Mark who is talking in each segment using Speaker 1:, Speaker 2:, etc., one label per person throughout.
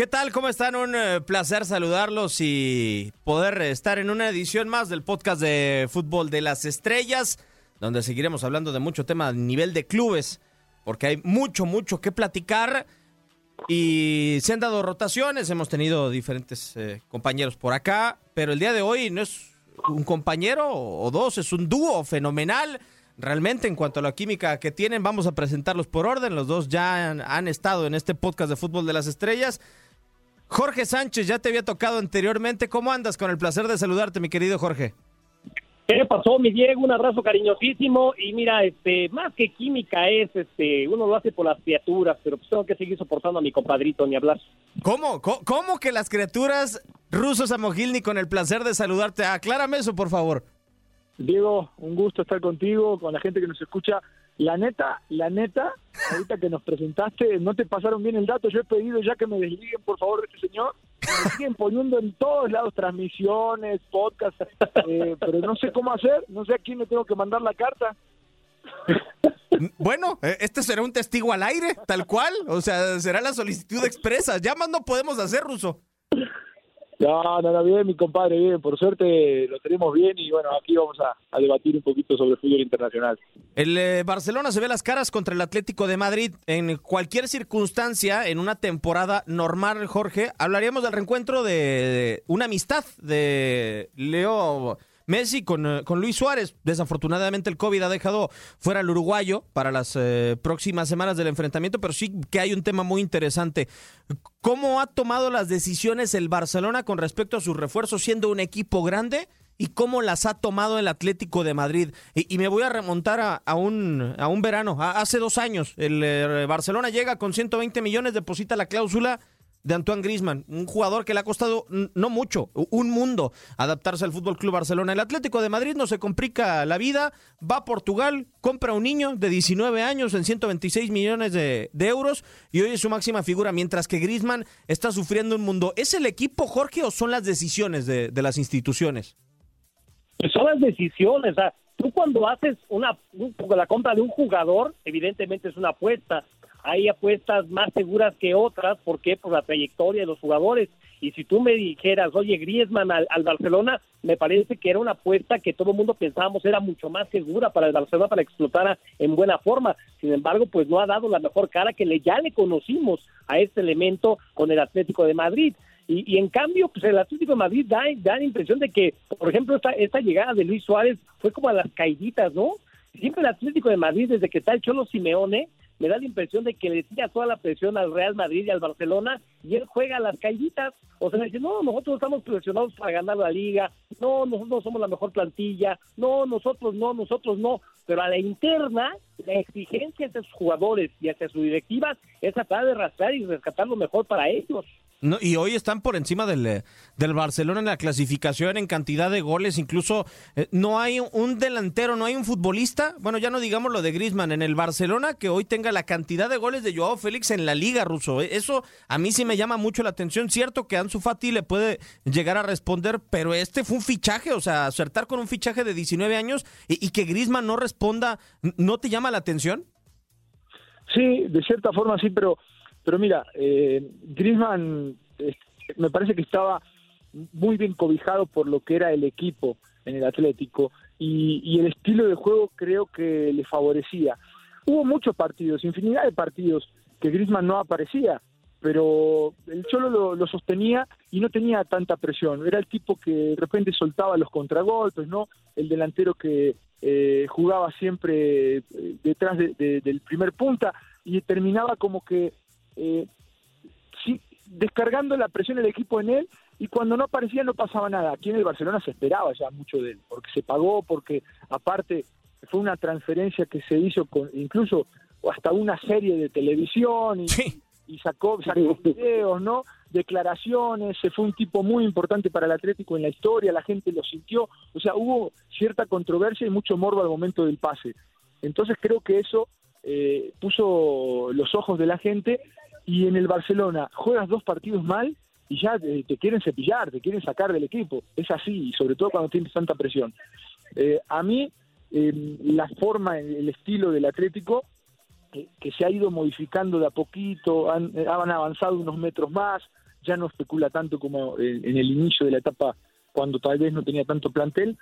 Speaker 1: ¿Qué tal? ¿Cómo están? Un eh, placer saludarlos y poder estar en una edición más del podcast de Fútbol de las Estrellas, donde seguiremos hablando de mucho tema a nivel de clubes, porque hay mucho, mucho que platicar y se han dado rotaciones, hemos tenido diferentes eh, compañeros por acá, pero el día de hoy no es un compañero o dos, es un dúo fenomenal. Realmente, en cuanto a la química que tienen, vamos a presentarlos por orden. Los dos ya han, han estado en este podcast de Fútbol de las Estrellas. Jorge Sánchez, ya te había tocado anteriormente. ¿Cómo andas? Con el placer de saludarte, mi querido Jorge.
Speaker 2: ¿Qué pasó, mi Diego? Un abrazo cariñosísimo. Y mira, este, más que química es, este, uno lo hace por las criaturas, pero pues tengo que seguir soportando a mi compadrito, ni hablar.
Speaker 1: ¿Cómo? ¿Cómo, cómo que las criaturas rusos Samogilny con el placer de saludarte? Aclárame eso, por favor.
Speaker 3: Diego, un gusto estar contigo, con la gente que nos escucha. La neta, la neta, ahorita que nos presentaste, no te pasaron bien el dato. Yo he pedido ya que me desliguen, por favor, de este señor. Me siguen poniendo en todos lados transmisiones, podcasts, eh, pero no sé cómo hacer, no sé a quién le tengo que mandar la carta.
Speaker 1: Bueno, eh, este será un testigo al aire, tal cual. O sea, será la solicitud expresa. Ya más no podemos hacer, Ruso.
Speaker 3: No, no, no, bien, mi compadre, bien. Por suerte lo tenemos bien y bueno, aquí vamos a, a debatir un poquito sobre fútbol internacional.
Speaker 1: El eh, Barcelona se ve las caras contra el Atlético de Madrid en cualquier circunstancia, en una temporada normal, Jorge. Hablaríamos del reencuentro de una amistad de Leo Messi con, eh, con Luis Suárez. Desafortunadamente el COVID ha dejado fuera al uruguayo para las eh, próximas semanas del enfrentamiento, pero sí que hay un tema muy interesante. ¿Cómo ha tomado las decisiones el Barcelona con respecto a sus refuerzos siendo un equipo grande? y cómo las ha tomado el Atlético de Madrid. Y, me voy a remontar a, un, a un verano, hace dos años. El eh, Barcelona llega con 120 millones, deposita la cláusula de Antoine Grisman, un jugador que le ha costado no mucho, un mundo adaptarse al Fútbol Club Barcelona. El Atlético de Madrid no se complica la vida, va a Portugal, compra un niño de 19 años en 126 millones de, euros y hoy es su máxima figura, mientras que Grisman está sufriendo un mundo. ¿Es el equipo, Jorge, o son las decisiones de, de las instituciones?
Speaker 2: Pues son las decisiones. Tú cuando haces una un- la compra de un jugador, evidentemente es una apuesta. Hay apuestas más seguras que otras. ¿Por qué? Por la trayectoria de los jugadores. Y si tú me dijeras, oye, Griezmann al, al Barcelona, me parece que era una apuesta que todo el mundo pensábamos era mucho más segura para el Barcelona para que explotara en buena forma. Sin embargo, pues no ha dado la mejor cara que le, ya le conocimos a este elemento con el Atlético de Madrid. Y, y en cambio, pues el Atlético de Madrid da, da la impresión de que, por ejemplo, esta, esta llegada de Luis Suárez fue como a las caiditas, ¿no? Siempre el Atlético de Madrid, desde que está el Cholo Simeone, me da la impresión de que le tira toda la presión al Real Madrid y al Barcelona y él juega a las caíditas. O sea, dice, no, nosotros estamos presionados para ganar la liga, no, nosotros somos la mejor plantilla, no, nosotros no, nosotros no. Pero a la interna, la exigencia hacia sus jugadores y hacia sus directivas es tratar de arrastrar y rescatar lo mejor para ellos.
Speaker 1: No, y hoy están por encima del, eh, del Barcelona en la clasificación, en cantidad de goles. Incluso eh, no hay un delantero, no hay un futbolista. Bueno, ya no digamos lo de Grisman en el Barcelona, que hoy tenga la cantidad de goles de Joao Félix en la Liga ruso. Eh, Eso a mí sí me llama mucho la atención. Cierto que Ansu Fati le puede llegar a responder, pero este fue un fichaje, o sea, acertar con un fichaje de 19 años y, y que Grisman no responda, ¿no te llama la atención?
Speaker 3: Sí, de cierta forma sí, pero pero mira, eh, Griezmann eh, me parece que estaba muy bien cobijado por lo que era el equipo en el Atlético y, el estilo de juego creo que le favorecía. Hubo muchos partidos, infinidad de partidos que Griezmann no aparecía, pero el Cholo lo, sostenía y no tenía tanta presión. Era el tipo que de repente soltaba los contragolpes, ¿no? El delantero que eh, jugaba siempre eh, detrás de- de- del primer punta y terminaba como que eh, sí, descargando la presión del equipo en él y cuando no aparecía no pasaba nada. Aquí en el Barcelona se esperaba ya mucho de él, porque se pagó, porque aparte fue una transferencia que se hizo con incluso hasta una serie de televisión y,
Speaker 1: Sí.
Speaker 3: y sacó, sacó videos, ¿no? declaraciones, se fue un tipo muy importante para el Atlético en la historia, la gente lo sintió, o sea, hubo cierta controversia y mucho morbo al momento del pase. Entonces creo que eso eh, puso los ojos de la gente y en el Barcelona juegas dos partidos mal y ya te, te quieren cepillar, te quieren sacar del equipo. Es así, sobre todo cuando tienes tanta presión. Eh, a mí, eh, la forma, el estilo del Atlético, eh, que se ha ido modificando de a poquito, han, eh, avanzado unos metros más, ya no especula tanto como eh, en el inicio de la etapa cuando tal vez no tenía tanto plantel.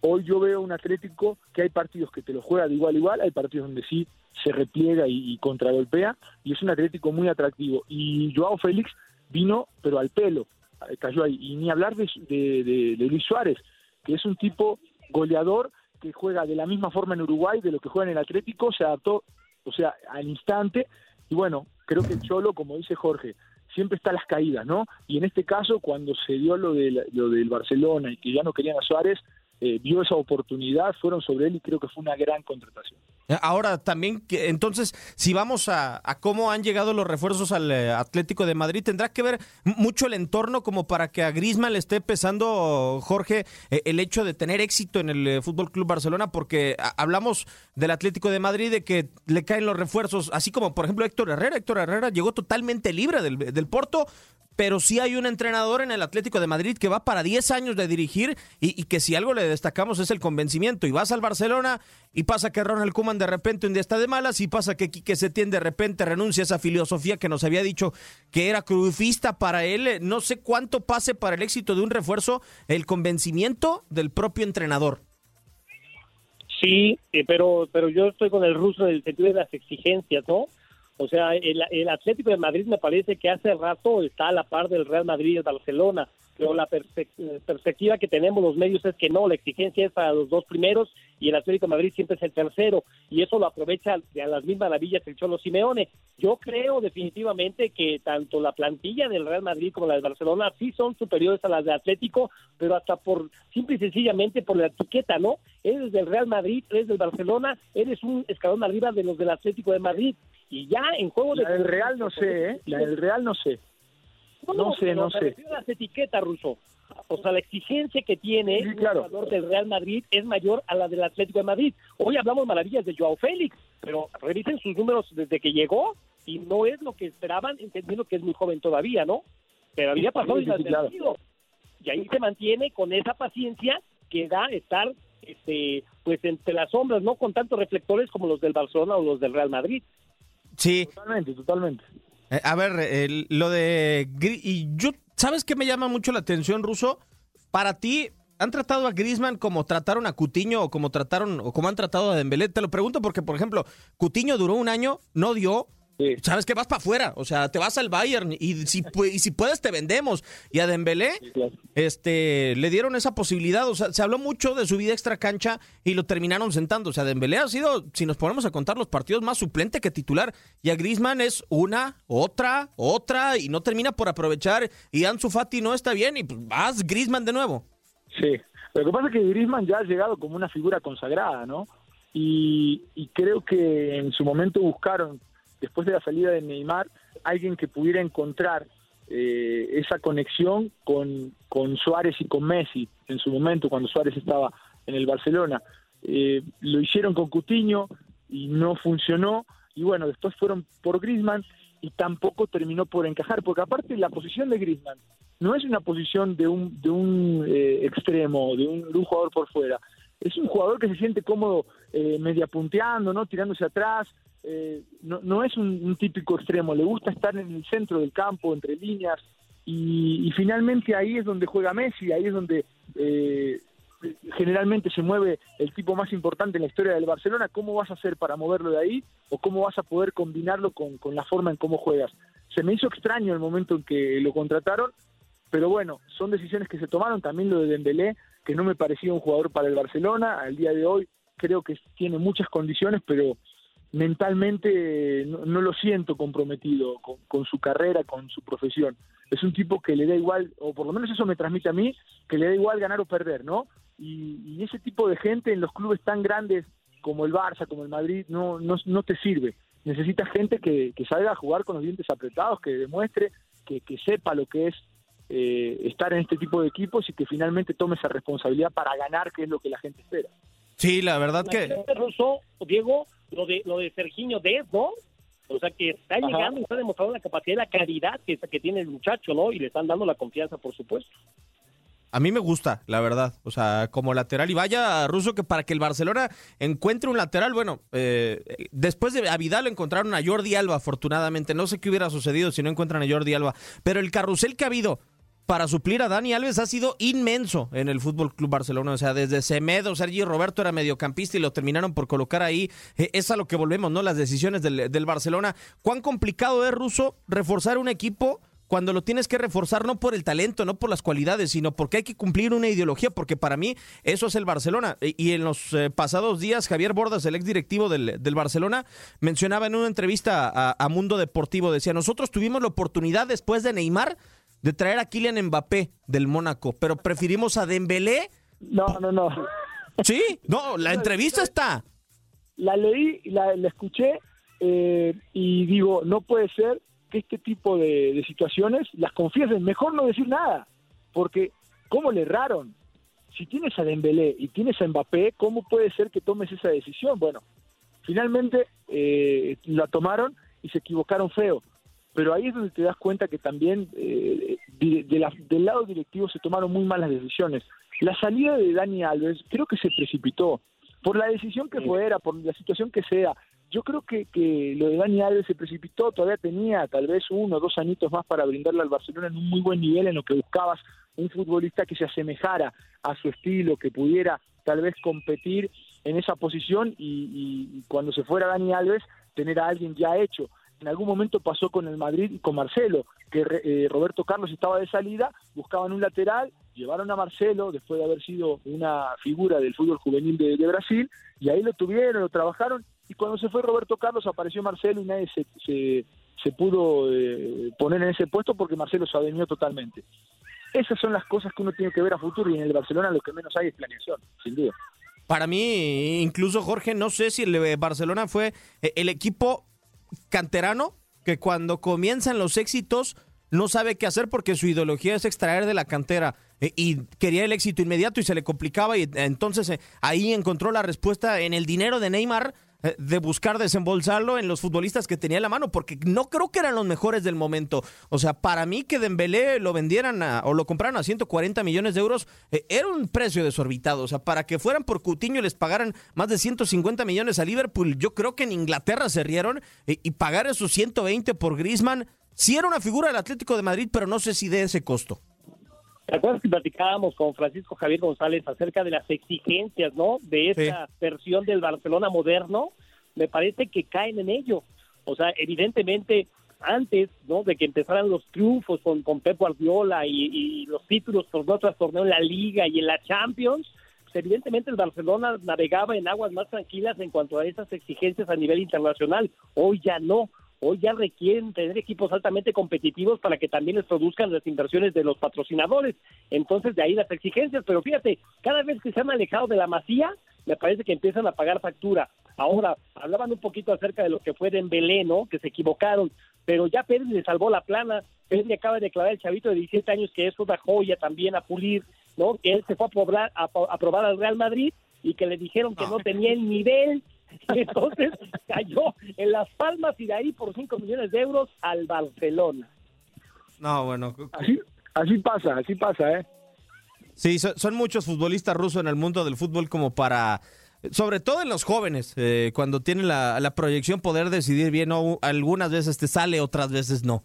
Speaker 3: Hoy yo veo un Atlético que hay partidos que te lo juega de igual a igual, hay partidos donde sí se repliega y, y contragolpea, y es un Atlético muy atractivo. Y Joao Félix vino, pero al pelo, cayó ahí. Y ni hablar de, de, de- de Luis Suárez, que es un tipo goleador que juega de la misma forma en Uruguay de lo que juega en el Atlético, se adaptó, o sea, al instante. Y bueno, creo que el Cholo, como dice Jorge, siempre está a las caídas, ¿no? Y en este caso, cuando se dio lo, de, lo del Barcelona y que ya no querían a Suárez, eh, vio esa oportunidad, fueron sobre él y creo que fue una gran contratación.
Speaker 1: Ahora también, entonces, si vamos a, cómo han llegado los refuerzos al eh, Atlético de Madrid, tendrá que ver mucho el entorno como para que a Griezmann le esté pesando, Jorge, eh, el hecho de tener éxito en el eh, Fútbol Club Barcelona, porque hablamos del Atlético de Madrid de que le caen los refuerzos, así como por ejemplo Héctor Herrera. Héctor Herrera llegó totalmente libre del, del Porto. Pero sí hay un entrenador en el Atlético de Madrid que va para 10 años de dirigir y, y que si algo le destacamos es el convencimiento. Y vas al Barcelona y pasa que Ronald Koeman de repente un día está de malas y pasa que Quique Setién de repente renuncia a esa filosofía que nos había dicho que era cruzista para él. Eh, No sé cuánto pase para el éxito de un refuerzo el convencimiento del propio entrenador.
Speaker 2: Sí, eh, pero pero yo estoy con el ruso en el sentido de las exigencias, ¿no? O sea, el, el Atlético de Madrid me parece que hace rato está a la par del Real Madrid y el Barcelona, pero la perspec- perspectiva que tenemos los medios es que no, la exigencia es para los dos primeros y el Atlético de Madrid siempre es el tercero y eso lo aprovecha de a las mismas maravillas el Cholo Simeone. Yo creo definitivamente que tanto la plantilla del Real Madrid como la del Barcelona sí son superiores a las de Atlético, pero hasta por simple y sencillamente por la etiqueta, ¿no? Eres del Real Madrid, eres del Barcelona, eres un escalón arriba de los del Atlético de Madrid y ya en juego de
Speaker 3: La del Real no sé, ¿eh? La del Real no sé. No sé, no sé.
Speaker 2: las etiquetas, Ruso. O sea, la exigencia que tiene
Speaker 3: Sí, claro.
Speaker 2: jugador del Real Madrid es mayor a la del Atlético de Madrid. Hoy hablamos maravillas de Joao Félix, pero revisen sus números desde que llegó y no es lo que esperaban, entendiendo que es muy joven todavía, ¿no? Pero había pasado
Speaker 3: Sí, sí, claro.
Speaker 2: Y ahí se mantiene con esa paciencia que da estar este pues entre las sombras, no con tantos reflectores como los del Barcelona o los del Real Madrid.
Speaker 1: Sí,
Speaker 3: Totalmente, totalmente.
Speaker 1: Eh, a ver, lo de... Y yo, ¿sabes qué me llama mucho la atención, Ruso? Para ti, ¿han tratado a Griezmann como trataron a Cutiño o como trataron o como han tratado a Dembélé? Te lo pregunto porque, por ejemplo, Cutiño duró un año, no dio...
Speaker 3: Sí.
Speaker 1: ¿Sabes qué? Vas para afuera, o sea, te vas al Bayern y si, pu- y si puedes te vendemos. Y a Dembélé,
Speaker 3: claro.
Speaker 1: este, le dieron esa posibilidad, o sea, se habló mucho de su vida extra cancha y lo terminaron sentando. O sea, Dembélé ha sido, si nos ponemos a contar los partidos, más suplente que titular. Y a Griezmann es una, otra, otra y no termina por aprovechar. Y Ansu Fati no está bien y pues, vas Griezmann de nuevo.
Speaker 3: Sí, lo que pasa es que Griezmann ya ha llegado como una figura consagrada, ¿no? Y, y creo que en su momento buscaron, después de la salida de Neymar, alguien que pudiera encontrar eh, esa conexión con, con Suárez y con Messi en su momento, cuando Suárez estaba en el Barcelona. Eh, lo hicieron con Cutiño y no funcionó, y bueno, después fueron por Griezmann y tampoco terminó por encajar, porque aparte la posición de Griezmann no es una posición de un, de un eh, extremo, de un, de un jugador por fuera. Es un jugador que se siente cómodo eh, media punteando, ¿no? tirándose atrás. Eh, no, no es un, típico extremo, le gusta estar en el centro del campo, entre líneas. Y, y finalmente ahí es donde juega Messi, ahí es donde eh, generalmente se mueve el tipo más importante en la historia del Barcelona. ¿Cómo vas a hacer para moverlo de ahí? ¿O cómo vas a poder combinarlo con, con la forma en cómo juegas? Se me hizo extraño el momento en que lo contrataron, pero bueno, son decisiones que se tomaron, también lo de Dembélé, que no me parecía un jugador para el Barcelona, al día de hoy creo que tiene muchas condiciones, pero mentalmente no, no lo siento comprometido con, con su carrera, con su profesión. Es un tipo que le da igual, o por lo menos eso me transmite a mí, que le da igual ganar o perder, ¿no? Y, y ese tipo de gente en los clubes tan grandes como el Barça, como el Madrid, no, no, no te sirve. Necesitas gente que, que salga a jugar con los dientes apretados, que demuestre que, que sepa lo que es eh, estar en este tipo de equipos y que finalmente tome esa responsabilidad para ganar, que es lo que la gente espera.
Speaker 1: Sí, la verdad que...
Speaker 2: Russo, Diego, lo de, lo de Serginho Dez, ¿no? O sea, que está llegando y está demostrando la capacidad y la caridad que, que tiene el muchacho, ¿no? Y le están dando la confianza, por supuesto.
Speaker 1: A mí me gusta, la verdad. O sea, como lateral. Y vaya, Russo, que para que el Barcelona encuentre un lateral, bueno, eh, después de a Vidal encontraron a Jordi Alba, afortunadamente. No sé qué hubiera sucedido si no encuentran a Jordi Alba. Pero el carrusel que ha habido para suplir a Dani Alves ha sido inmenso en el Fútbol Club Barcelona. O sea, desde Semedo, Sergio Roberto era mediocampista y lo terminaron por colocar ahí. Eh, es a lo que volvemos, ¿no? Las decisiones del, Barcelona. ¿Cuán complicado es, Russo, reforzar un equipo? cuando lo tienes que reforzar no por el talento, no por las cualidades, sino porque hay que cumplir una ideología, porque para mí eso es el Barcelona. Y en los eh, pasados días, Javier Bordas, el ex directivo del, del Barcelona, mencionaba en una entrevista a, a, Mundo Deportivo, decía, nosotros tuvimos la oportunidad después de Neymar de traer a Kylian Mbappé del Mónaco, pero preferimos a Dembélé.
Speaker 3: No, no, no.
Speaker 1: Sí, no, la entrevista está.
Speaker 3: La leí, la, la escuché eh, y digo, no puede ser que este tipo de, de, situaciones las confiesen. Mejor no decir nada, porque ¿cómo le erraron? Si tienes a Dembélé y tienes a Mbappé, ¿cómo puede ser que tomes esa decisión? Bueno, finalmente eh, la tomaron y se equivocaron feo pero ahí es donde te das cuenta que también eh, de, de la, del lado directivo se tomaron muy malas decisiones. La salida de Dani Alves creo que se precipitó, por la decisión que fuera, por la situación que sea. Yo creo que, que lo de Dani Alves se precipitó, todavía tenía tal vez uno o dos añitos más para brindarle al Barcelona en un muy buen nivel en lo que buscabas un futbolista que se asemejara a su estilo, que pudiera tal vez competir en esa posición y, y cuando se fuera Dani Alves tener a alguien ya hecho en algún momento pasó con el Madrid y con Marcelo, que eh, Roberto Carlos estaba de salida, buscaban un lateral, llevaron a Marcelo después de haber sido una figura del fútbol juvenil de, Brasil, y ahí lo tuvieron, lo trabajaron, y cuando se fue Roberto Carlos apareció Marcelo y nadie se, se, pudo eh, poner en ese puesto porque Marcelo se adenió totalmente. Esas son las cosas que uno tiene que ver a futuro y en el Barcelona lo que menos hay es planeación, sin duda.
Speaker 1: Para mí, incluso Jorge, no sé si el Barcelona fue eh, el equipo canterano que cuando comienzan los éxitos no sabe qué hacer porque su ideología es extraer de la cantera eh, y quería el éxito inmediato y se le complicaba y entonces eh, ahí encontró la respuesta en el dinero de Neymar de buscar desembolsarlo en los futbolistas que tenía en la mano, porque no creo que eran los mejores del momento. O sea, para mí que Dembélé lo vendieran a, o lo compraran a 140 millones de euros, eh, era un precio desorbitado. O sea, para que fueran por Coutinho y les pagaran más de 150 millones a Liverpool, yo creo que en Inglaterra se rieron eh, y pagar esos 120 por Griezmann, sí era una figura del Atlético de Madrid, pero no sé si de ese costo.
Speaker 2: ¿Te acuerdas que platicábamos con Francisco Javier González acerca de las exigencias, ¿no? De esta sí. versión del Barcelona moderno. Me parece que caen en ello. O sea, evidentemente, antes, ¿no? De que empezaran los triunfos con, con Pep Guardiola y, y los títulos torneo tras torneo en la Liga y en la Champions, pues evidentemente el Barcelona navegaba en aguas más tranquilas en cuanto a esas exigencias a nivel internacional. Hoy ya no hoy ya requieren tener equipos altamente competitivos para que también les produzcan las inversiones de los patrocinadores. Entonces, de ahí las exigencias. Pero fíjate, cada vez que se han alejado de la masía, me parece que empiezan a pagar factura. Ahora, hablaban un poquito acerca de lo que fue Dembélé, ¿no? Que se equivocaron, pero ya Pérez le salvó la plana. Pérez le acaba de declarar el chavito de 17 años que es una joya también a pulir, ¿no? Que él se fue a probar, a, a probar al Real Madrid y que le dijeron que no tenía el nivel entonces cayó en Las Palmas y de ahí por 5 millones de euros al Barcelona.
Speaker 1: No, bueno.
Speaker 3: Así, así pasa, así pasa, ¿eh?
Speaker 1: Sí, son, son, muchos futbolistas rusos en el mundo del fútbol como para, sobre todo en los jóvenes, eh, cuando tienen la, la, proyección poder decidir bien, ¿no? algunas veces te sale, otras veces no.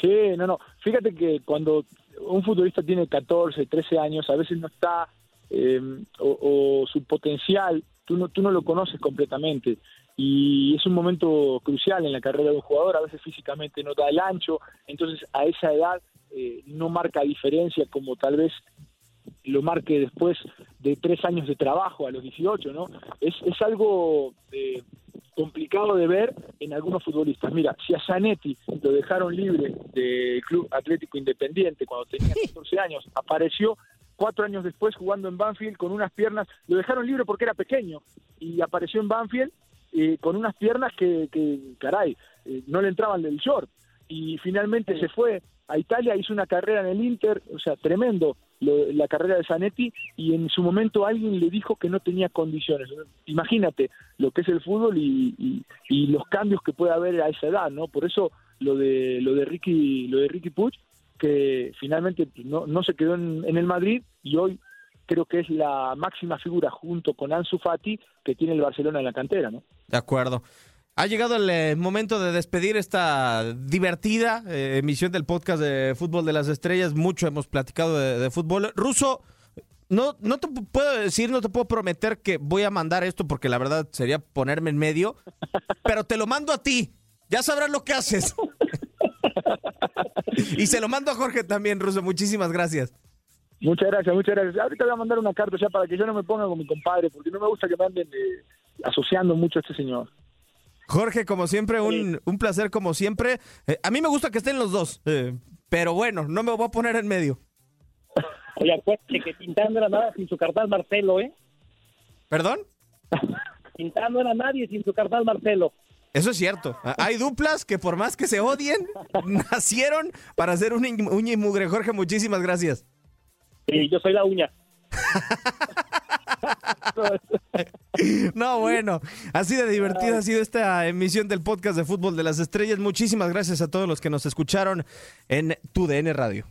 Speaker 3: Sí, no, no. Fíjate que cuando un futbolista tiene 14, 13 años, a veces no está, eh, o, o su potencial tú no, tú no lo conoces completamente y es un momento crucial en la carrera de un jugador, a veces físicamente no da el ancho, entonces a esa edad eh, no marca diferencia como tal vez lo marque después de tres años de trabajo a los 18, ¿no? Es, es algo eh, complicado de ver en algunos futbolistas. Mira, si a Zanetti lo dejaron libre del Club Atlético Independiente cuando tenía 14 años, apareció cuatro años después jugando en Banfield con unas piernas, lo dejaron libre porque era pequeño y apareció en Banfield eh, con unas piernas que, caray, eh, no le entraban del short. y finalmente se fue a Italia, hizo una carrera en el Inter, o sea, tremendo la carrera de Zanetti, y en su momento alguien le dijo que no tenía condiciones. Imagínate lo que es el fútbol y, y- los cambios que puede haber a esa edad, ¿no? Por eso lo de lo de Ricky, lo de Ricky Puig, que finalmente pues, no, no se quedó en, en el Madrid y hoy creo que es la máxima figura junto con Ansu Fati que tiene el Barcelona en la cantera, ¿no?
Speaker 1: De acuerdo. Ha llegado el eh, momento de despedir esta divertida eh, emisión del podcast de Fútbol de las Estrellas. Mucho hemos platicado de, de fútbol. Ruso, no, no te pu- puedo decir, no te puedo prometer que voy a mandar esto porque la verdad sería ponerme en medio, pero te lo mando a ti. Ya sabrás lo que haces. y se lo mando a Jorge también, Ruso. Muchísimas gracias.
Speaker 3: Muchas gracias, muchas gracias. Ahorita voy a mandar una carta ya para que yo no me ponga con mi compadre, porque no me gusta que me anden eh, asociando mucho a este señor.
Speaker 1: Jorge, como siempre, un, un placer como siempre. Eh, a mí me gusta que estén los dos, eh, pero bueno, no me voy a poner en medio.
Speaker 2: Oye, acuérdate que Tintán no era nada sin su carnal Marcelo, ¿eh?
Speaker 1: ¿Perdón?
Speaker 2: Tintán no era nadie sin su carnal Marcelo.
Speaker 1: Eso es cierto. Hay duplas que por más que se odien, nacieron para hacer un uña y mugre. Jorge, muchísimas gracias.
Speaker 2: Sí, yo soy la uña.
Speaker 1: No, bueno, así de divertida ha sido esta emisión del podcast de Fútbol de las Estrellas. Muchísimas gracias a todos los que nos escucharon en Tu DN Radio.